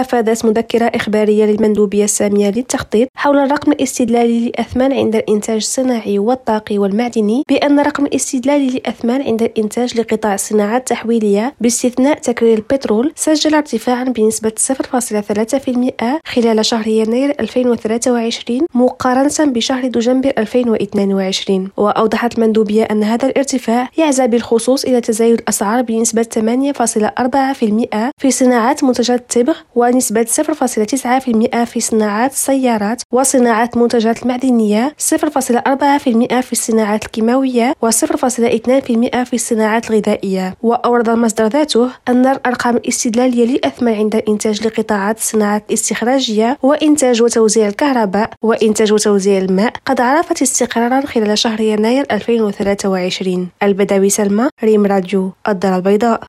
أفادت مذكرة إخبارية للمندوبية السامية للتخطيط حول الرقم الاستدلالي للأثمان عند الإنتاج الصناعي والطاقي والمعدني بأن الرقم الاستدلالي للأثمان عند الإنتاج لقطاع الصناعات التحويلية باستثناء تكرير البترول سجل ارتفاعا بنسبة 0.3% خلال شهر يناير 2023 مقارنة بشهر دجنبر 2022 وأوضحت المندوبية أن هذا الارتفاع يعزى بالخصوص إلى تزايد الأسعار بنسبة 8.4% في صناعات منتجات التبغ ونسبة 0.9% في صناعات السيارات وصناعات المنتجات المعدنية 0.4% في الصناعات الكيماوية و0.2% في الصناعات الغذائية. وأورد المصدر ذاته أن الأرقام الاستدلالية للأثمان عند إنتاج لقطاعات الصناعات الاستخراجية وإنتاج وتوزيع الكهرباء وإنتاج وتوزيع الماء قد عرفت استقرارا خلال شهر يناير 2023 البدوي سلمى ريم راديو الدار البيضاء.